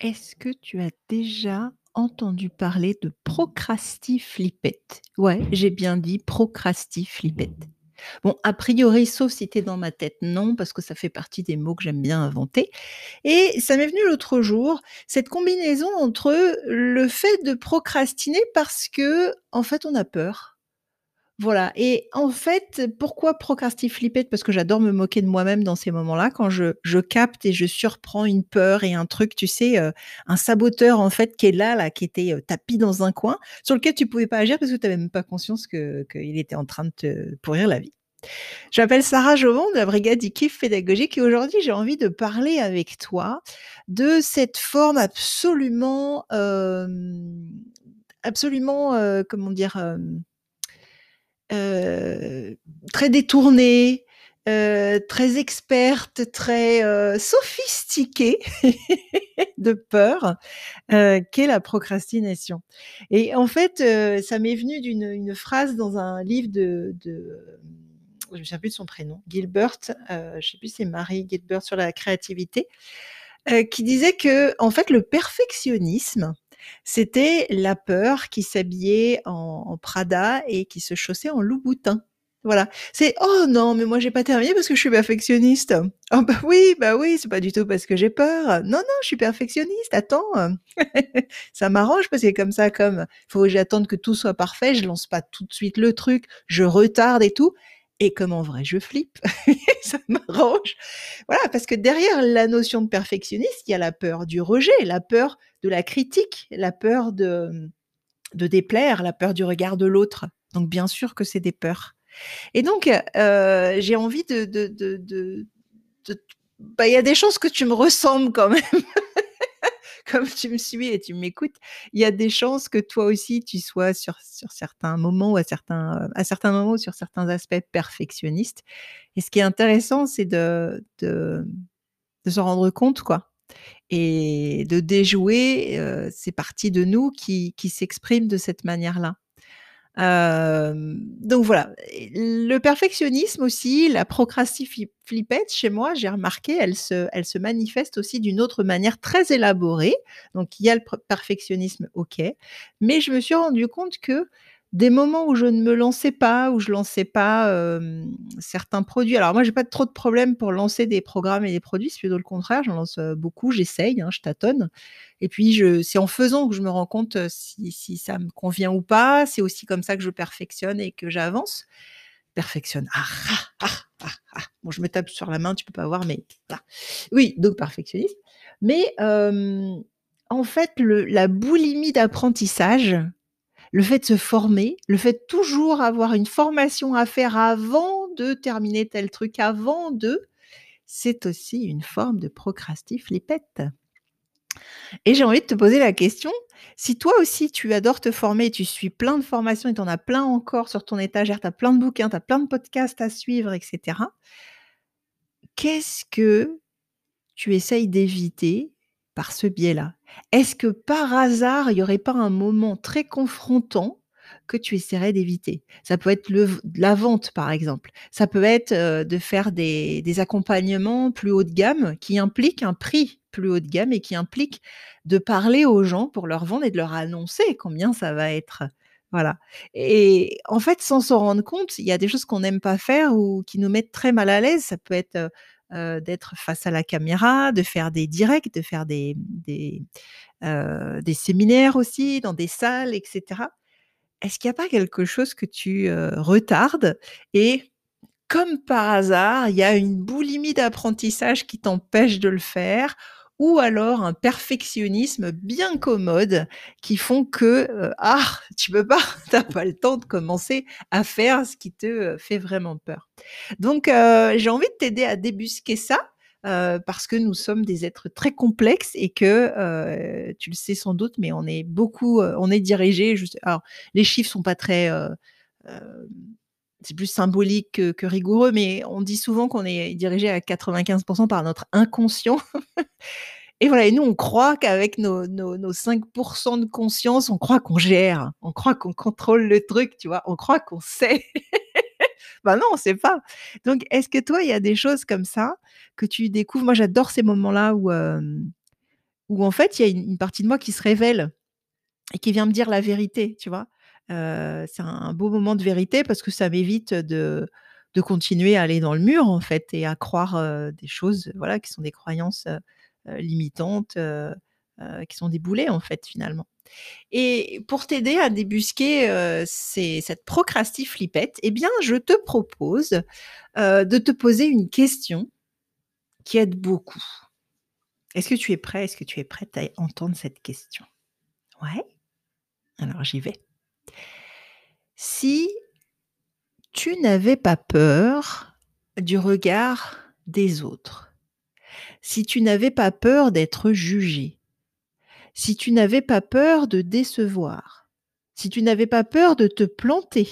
Est-ce que tu as déjà entendu parler de procrastiflipette? Ouais, j'ai bien dit procrastiflipette. Bon, a priori, sauf si tu es dans ma tête, non, parce que ça fait partie des mots que j'aime bien inventer et ça m'est venu l'autre jour, cette combinaison entre le fait de procrastiner parce qu'en fait, on a peur. Voilà et en fait, pourquoi procrastiflipette? Parce que j'adore me moquer de moi-même dans ces moments-là, quand je je capte et je surprends une peur et un truc, tu sais, heu, un saboteur, en fait, qui est là, là, qui était, heu, tapi dans un coin, sur lequel tu pouvais pas agir parce que tu avais même pas conscience que qu'il était en train de te pourrir la vie. Je m'appelle Sarah Jovon de la brigade du-kiff pédagogique et aujourd'hui, j'ai envie de parler avec toi de cette forme absolument, hem, absolument, comment dire? Heu, très détournée, heu, très experte, très, heu, sophistiquée de peur, qu'est la procrastination. Et en fait, ça m'est venu d'une une phrase dans un livre de je me souviens plus de son prénom, Gilbert, je sais plus si c'est Mary Gilbert sur la créativité, qui disait qu'en fait, le perfectionnisme, c'était la peur qui s'habillait en Prada et qui se chaussait en Louboutin. Voilà. C'est: «Oh non, mais moi j'ai pas terminé parce que je suis perfectionniste». «Ah bah oui, bah oui, c'est pas du tout parce que j'ai peur. Non, non, je suis perfectionniste, attends, ça m'arrange parce que comme ça, comme faut que j'attende que tout soit parfait, je lance pas tout de suite le truc, je retarde et tout et comme en vrai je flippe, ça m'arrange». Voilà, parce que derrière la notion de perfectionniste, il y a la peur du rejet, la peur de la critique, la peur de, de déplaire, la peur du regard de l'autre. Donc bien sûr que c'est des peurs et donc heu, j'ai envie de de bah, il y a des chances que tu me ressembles quand même. Comme tu me suis et tu m'écoutes, il y a des chances que toi aussi tu sois sur sur certains moments ou à certains, à certains moments sur certains aspects perfectionniste et ce qui est intéressant, c'est de de de s'en rendre compte, quoi et de déjouer, heu, ces parties de nous qui qui s'expriment de cette manière-là. Hem, donc voilà le perfectionnisme aussi, la procrastifli flipette chez moi, j'ai remarqué, elle se elle se manifeste aussi d'une autre manière très élaborée. Donc il y a le perfectionnisme, OK, mais je me suis rendu compte que des moments où je ne me lançais pas, où je lançais pas, hem, certains produits alors moi j'ai pas trop de problèmes pour lancer des programmes et des produits, c'est plutôt le contraire, j'en lance, beaucoup, j'essaye, hein, je tâtonne et puis je c'est en faisant que je me rends compte, si si ça me convient ou pas. C'est aussi comme ça que je perfectionne et que j'avance. Perfectionne, ah ah, ah ah ah. Bon, je me tape sur la main, tu peux pas voir, mais voilà. Oui, donc perfectionniste, mais hem, en fait, le la boulimie d'apprentissage, le fait de se former, le fait de toujours avoir une formation à faire avant de terminer tel truc, avant de, c'est aussi une forme de procrastiflipette et j'ai envie de te poser la question, si toi aussi tu adores te former tu suis plein de formations et tu en as plein encore sur ton étagère, tu as plein de bouquins, tu as plein de podcasts à suivre et cetera qu'est-ce que tu essayes d'éviter par ce biais-là? Est-ce que par hasard, il y aurait pas un moment très confrontant que tu essaierais d'éviter? Ça peut être la vente, par exemple. Ça peut être, heu, de faire des accompagnements plus haut de gamme qui impliquent un prix plus haut de gamme et qui impliquent de parler aux gens pour leur vendre et de leur annoncer combien ça va être. Voilà et en fait, sans s'en rendre compte, il y a des choses qu'on n'aime pas faire ou qui nous mettent très mal à l'aise. Ça peut être, heu heu, d'être face à la caméra, de faire des directs, de faire des, des, des séminaires aussi dans des salles et cetera. Est-ce qu'il y a pas quelque chose que tu, heu, retardes? Et comme par hasard, il y a une boulimie d'apprentissage qui t'empêche de le faire ou alors un perfectionnisme bien commode qui font que, heu, ah, tu peux pas, tu as pas le temps de commencer à faire ce qui te, heu, fait vraiment peur? Donc heu, j'ai envie de t'aider à débusquer ça, parce que nous sommes des êtres très complexes et que, tu le sais sans doute, mais on est beaucoup, on est dirigés juste alors les chiffres sont pas très, c'est plus symbolique que rigoureux, mais on dit souvent qu'on est dirigé à 95 % par notre inconscient et voilà et nous, on croit qu'avec nos nos nos 5 % de conscience, on croit qu'on gère, on croit qu'on contrôle le truc, tu vois? On croit qu'on sait. Bah non, on sait pas. Donc est-ce que toi, il y a des choses comme ça que tu découvres? Moi, j'adore ces moments-là où, où en fait, il y a une une partie de moi qui se révèle et qui vient me dire la vérité, tu vois? Heu, c'est un beau moment de vérité parce que ça m'évite de de continuer à aller dans le mur, en fait et à croire, heu, des choses, voilà, qui sont des croyances, heu, limitantes, qui sont des boulets, en fait, finalement et pour t'aider à débusquer, ces cette procrastiflipette et bien, je te propose, de te poser une question qui aide beaucoup. Est-ce que tu es prêt? Est-ce que tu es prête à entendre cette question? Ouais? Alors j'y vais. Si tu n'avais pas peur du regard des autres, si tu n'avais pas peur d'être jugé, si tu n'avais pas peur de décevoir, si tu n'avais pas peur de te planter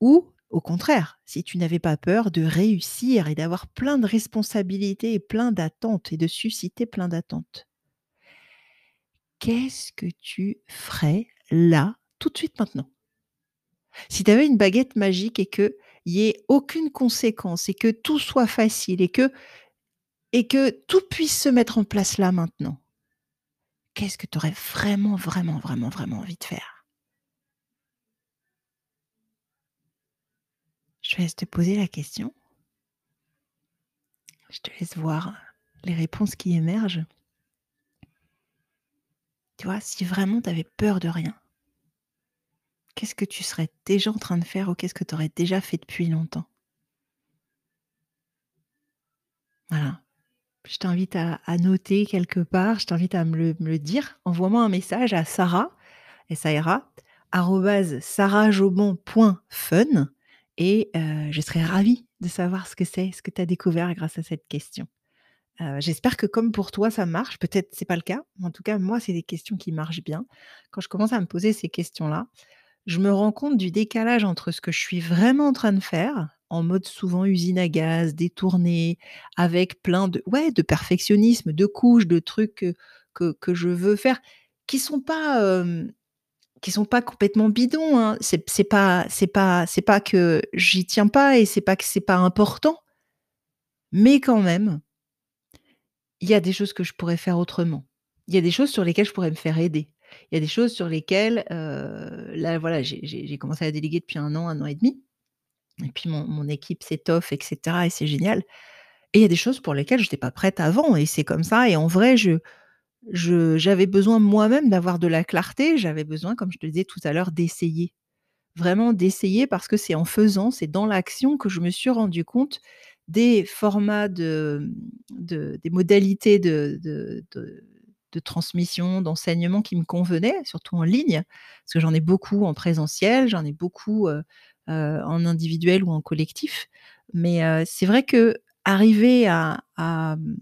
ou au contraire, si tu n'avais pas peur de réussir et d'avoir plein de responsabilités et plein d'attentes et de susciter plein d'attentes qu'est-ce que tu ferais là, tout de suite, maintenant? Si tu avais une baguette magique et qu'il y ait aucune conséquence et que tout soit facile et que et que tout puisse se mettre en place là, maintenant qu'est-ce que tu aurais vraiment, vraiment, vraiment, vraiment envie de faire? Je te laisse te poser la question. Je te laisse voir les réponses qui émergent. Tu vois, si vraiment tu avais peur de rien qu'est-ce que tu serais déjà en train de faire ou qu'est-ce que tu aurais déjà fait depuis longtemps? Voilà. Je t'invite à noter quelque part, je t'invite à me le dire. Envoie-moi un message à Sarah, S-A-R-A, sarahjobon.fun et heu, je serais ravie de savoir ce que c'est, ce que tu as découvert grâce à cette question. Heu, j'espère que comme pour toi ça marche, peut-être c'est pas le cas, mais en tout cas moi c'est des questions qui marchent bien. Quand je commence à me poser ces questions-là, je me rends compte du décalage entre ce que je suis vraiment en train de faire, en mode souvent usine à gaz, détournée, avec plein de ouais, de perfectionnisme, de couches, de trucs que que je veux faire, qui sont pas, qui sont pas complètement bidons, hein. C'est pas c'est pas c'est pas que j'y tiens pas et c'est pas que c'est pas important mais quand même il y a des choses que je pourrais faire autrement. Il y a des choses sur lesquelles je pourrais me faire aider. Il y a des choses sur lesquelles, heu, là, voilà, j'ai commencé à déléguer depuis 1 an, 1 an et demi et puis mon mon équipe s'étoffe et cetera et c'est génial et il y a des choses pour lesquelles j'étais pas prête avant et c'est comme ça et en vrai, je je j'avais besoin moi-même d'avoir de la clarté. J'avais besoin, comme je te disais tout à l'heure, d'essayer. Vraiment d'essayer parce que c'est en faisant, c'est dans l'action que je me suis rendu compte des formats de, de des modalités de de transmission, d'enseignement qui me convenaient, surtout en ligne. Parce que j'en ai beaucoup en présentiel, j'en ai beaucoup, en individuel ou en collectif. Mais c'est vrai qu'arriver à à, mmh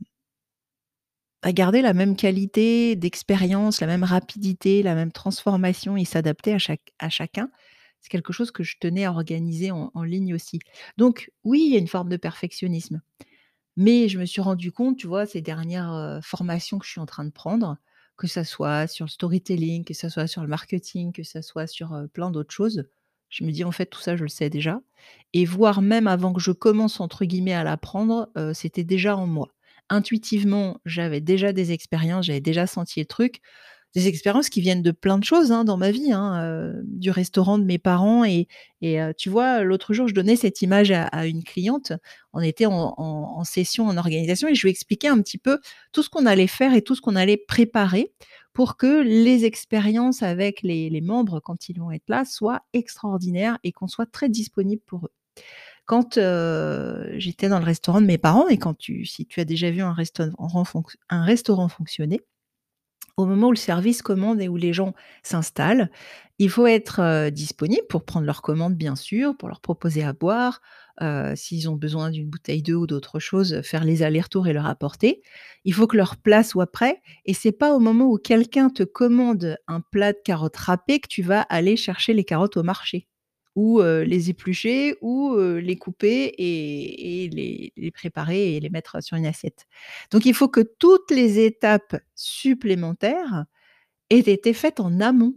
à garder la même qualité d'expérience, la même rapidité, la même transformation et s'adapter à chacun, c'est quelque chose que je tenais à organiser en en ligne aussi. Donc oui, il y a une forme de perfectionnisme. Mais je me suis rendu compte, tu vois, ces dernières, formations que je suis en train de prendre, que ça soit sur le storytelling, que ça soit sur le marketing, que ça soit sur, plein d'autres choses. Je me dis: «En fait, tout ça, je le sais déjà» et voire même avant que je commence, entre guillemets, à l'apprendre, c'était déjà en moi. Intuitivement, j'avais déjà des expériences, j'avais déjà senti le truc. Des expériences qui viennent de plein de choses, hein, dans ma vie, hein, heu, du restaurant de mes parents et et heu, tu vois, l'autre jour, je donnais cette image à une cliente. On était en session, en organisation et je lui expliquais un petit peu tout ce qu'on allait faire et tout ce qu'on allait préparer pour que les expériences avec les les membres, quand ils vont être là, soient extraordinaires et qu'on soit très disponible pour eux. Quand, heu, j'étais dans le restaurant de mes parents et quand tu si tu as déjà vu un restaurant un restaurant fonctionner, au moment où le service commande et où les gens s'installent, il faut être, disponible pour prendre leurs commandes, bien sûr, pour leur proposer à boire, s'ils ont besoin d'une bouteille d'eau ou d'autre chose, faire les allers-retours et leur apporter. Il faut que leur plat soit prêt et c'est pas au moment où quelqu'un te commande un plat de carottes râpées que tu vas aller chercher les carottes au marché ou les éplucher ou les couper et les préparer et les mettre sur une assiette. Donc il faut que toutes les étapes supplémentaires aient été faites en amont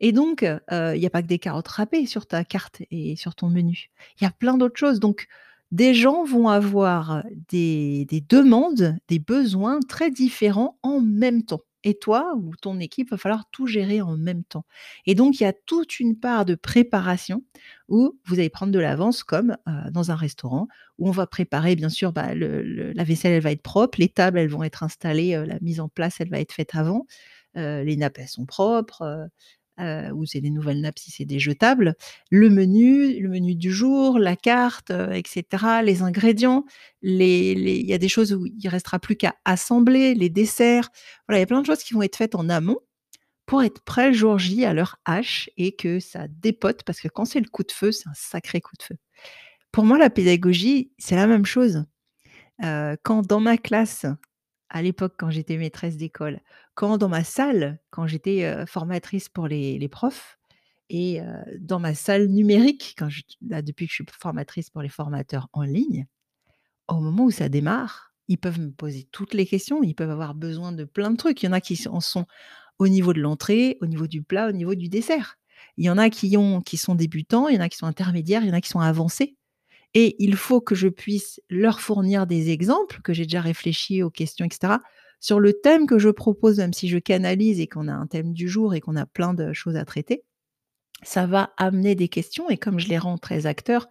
et donc il y a pas que des carottes râpées sur ta carte et sur ton menu. Il y a plein d'autres choses donc des gens vont avoir des demandes, des besoins très différents en même temps et toi ou ton équipe, va falloir tout gérer en même temps. Et donc il y a toute une part de préparation où vous allez prendre de l'avance comme, heu, dans un restaurant où on va préparer bien sûr, bah, la vaisselle, elle va être propre, les tables, elles vont être installées, heu, la mise en place, elle va être faite avant, heu, les nappes, elles sont propres, heu, ou c'est des nouvelles nappes si c'est des jetables. Le menu le menu du jour, la carte, heu et cetera, les ingrédients, les les il y a des choses où il restera plus qu'à assembler, les desserts. Voilà, il y a plein de choses qui vont être faites en amont pour être prêt le jour J à l'heure H et que ça dépote parce que quand c'est le coup de feu, c'est un sacré coup de feu. Pour moi, la pédagogie, c'est la même chose. Heu, quand dans ma classe, à l'époque, quand j'étais maîtresse d'école, quand dans ma salle, quand j'étais, formatrice pour les profs et dans ma salle numérique, quand là, depuis que je suis formatrice pour les formateurs en ligne, au moment où ça démarre, ils peuvent me poser toutes les questions, ils peuvent avoir besoin de plein de trucs. Il y en a qui en sont au niveau de l'entrée, au niveau du plat, au niveau du dessert. Il y en a qui ont qui sont débutants, il y en a qui sont intermédiaires, il y en a qui sont avancés et il faut que je puisse leur fournir des exemples, que j'ai déjà réfléchi aux questions et cetera, sur le thème que je propose, même si je canalise et qu'on a un thème du jour et qu'on a plein de choses à traiter. Ça va amener des questions et comme je les rends très acteurs,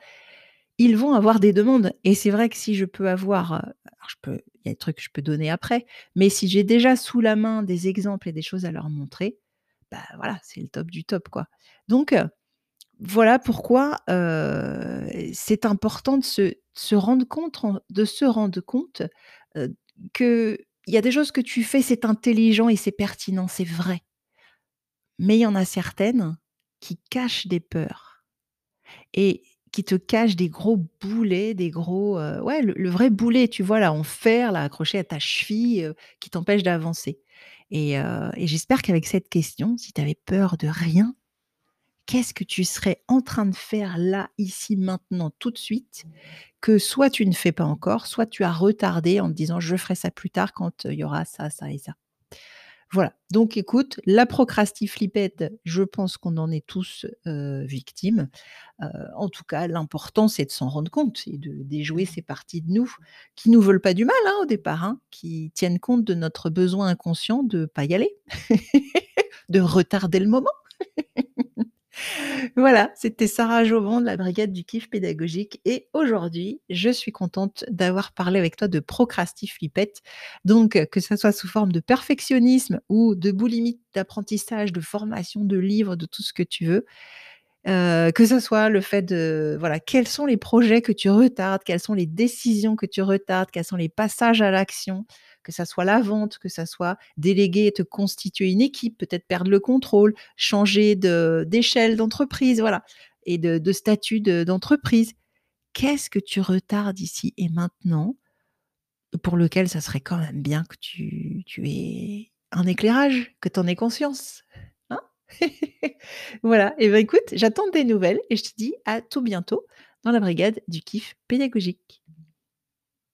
ils vont avoir des demandes et c'est vrai que si je peux avoir, alors je peux il y a des trucs que je peux donner après, mais si j'ai déjà sous la main des exemples et des choses à leur montrer, bah, voilà, c'est le top du top, quoi. Donc heu, voilà pourquoi, c'est important de se rendre compte de se rendre compte, qu'il y a des choses que tu fais, c'est intelligent et c'est pertinent, c'est vrai. Mais il y en a certaines qui cachent des peurs et qui te cachent des gros boulets, des gros, ouais, le vrai boulet, tu vois, là, en fer, là, accroché à ta cheville, qui t'empêche d'avancer et et j'espère qu'avec cette question, si tu avais peur de rien, qu'est-ce que tu serais en train de faire là, ici, maintenant, tout de suite, que soit tu ne fais pas encore, soit tu as retardé en te disant: «Je ferai ça plus tard quand, heu, il y aura ça, ça et ça». Voilà, donc écoute, la procrastiflipette, je pense qu'on en est tous, heu, victimes. Heu, en tout cas, l'important, c'est de s'en rendre compte et de déjouer ces parties de nous qui nous veulent pas du mal, hein, au départ, hein, qui tiennent compte de notre besoin inconscient de pas y aller, de retarder le moment. Voilà, c'était Sarah Jauban de la brigade du kiff pédagogique et aujourd'hui, je suis contente d'avoir parlé avec toi de procrastiflipette. Donc, heu, que ça soit sous forme de perfectionnisme ou de boulimie d'apprentissage, de formation, de livres, de tout ce que tu veux. Heu, que ce soit le fait de voilà, quels sont les projets que tu retardes? Quelles sont les décisions que tu retardes? Quels sont les passages à l'action? Que ça soit la vente, que ça soit déléguer et te constituer une équipe, peut-être perdre le contrôle, changer d'échelle d'entreprise, voilà et de statut de d'entreprise. Qu'est-ce que tu retardes ici et maintenant, pour lequel ça serait quand même bien que tu tu aies un éclairage, que tu en aies conscience, hein? Voilà et bah, écoute, j'attends de tes nouvelles et je te dis à tout bientôt dans la brigade du kiff pédagogique.